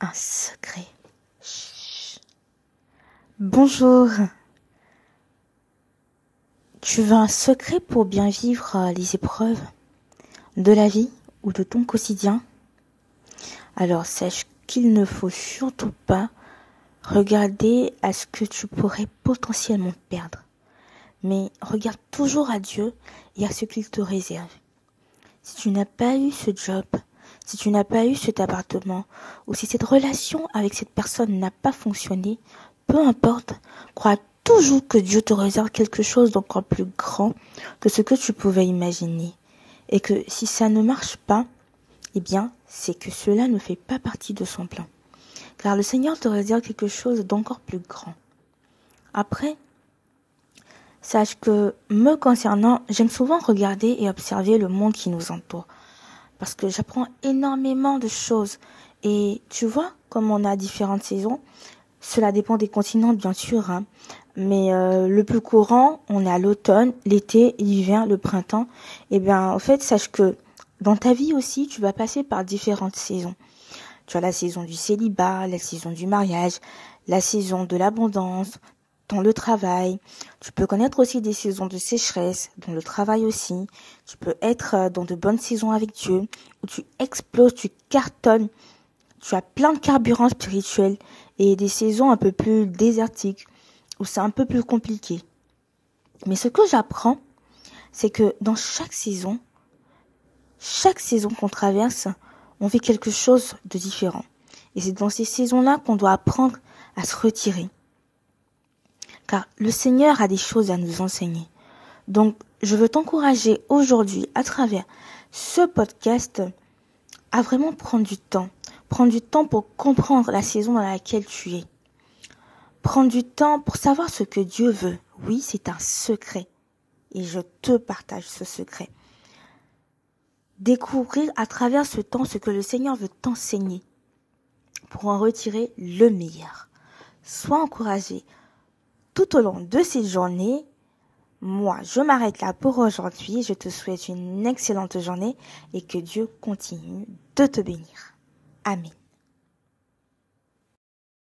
un secret. Bonjour. Tu veux un secret pour bien vivre euh, les épreuves de la vie ou de ton quotidien? Alors sache qu'il ne faut surtout pas regarder à ce que tu pourrais potentiellement perdre. Mais regarde toujours à Dieu et à ce qu'il te réserve. Si tu n'as pas eu ce job, si tu n'as pas eu cet appartement, ou si cette relation avec cette personne n'a pas fonctionné, peu importe, crois toujours que Dieu te réserve quelque chose d'encore plus grand que ce que tu pouvais imaginer. Et que si ça ne marche pas, eh bien, c'est que cela ne fait pas partie de son plan. Car le Seigneur te réserve quelque chose d'encore plus grand. Après, sache que, me concernant, j'aime souvent regarder et observer le monde qui nous entoure parce que j'apprends énormément de choses. Et tu vois, comme on a différentes saisons, cela dépend des continents bien sûr, hein. mais euh, le plus courant, on est à l'automne, l'été, l'hiver, le printemps. Eh bien, en fait, sache que dans ta vie aussi, tu vas passer par différentes saisons. Tu as la saison du célibat, la saison du mariage, la saison de l'abondance, dans le travail. Tu peux connaître aussi des saisons de sécheresse, dans le travail aussi. Tu peux être euh, dans de bonnes saisons avec Dieu, où tu exploses, tu cartonnes. Tu as plein de carburant spirituel et des saisons un peu plus désertiques, où c'est un peu plus compliqué. Mais ce que j'apprends, c'est que dans chaque saison, chaque saison qu'on traverse, on vit quelque chose de différent. Et c'est dans ces saisons-là qu'on doit apprendre à se retirer car le Seigneur a des choses à nous enseigner. Donc, je veux t'encourager aujourd'hui, à travers ce podcast, à vraiment prendre du temps. Prendre du temps pour comprendre la saison dans laquelle tu es. Prendre du temps pour savoir ce que Dieu veut. Oui, c'est un secret. Et je te partage ce secret. Découvrir à travers ce temps ce que le Seigneur veut t'enseigner pour en retirer le meilleur. Sois encouragé, tout au long de cette journée. Moi, je m'arrête là pour aujourd'hui. Je te souhaite une excellente journée et que Dieu continue de te bénir. Amen.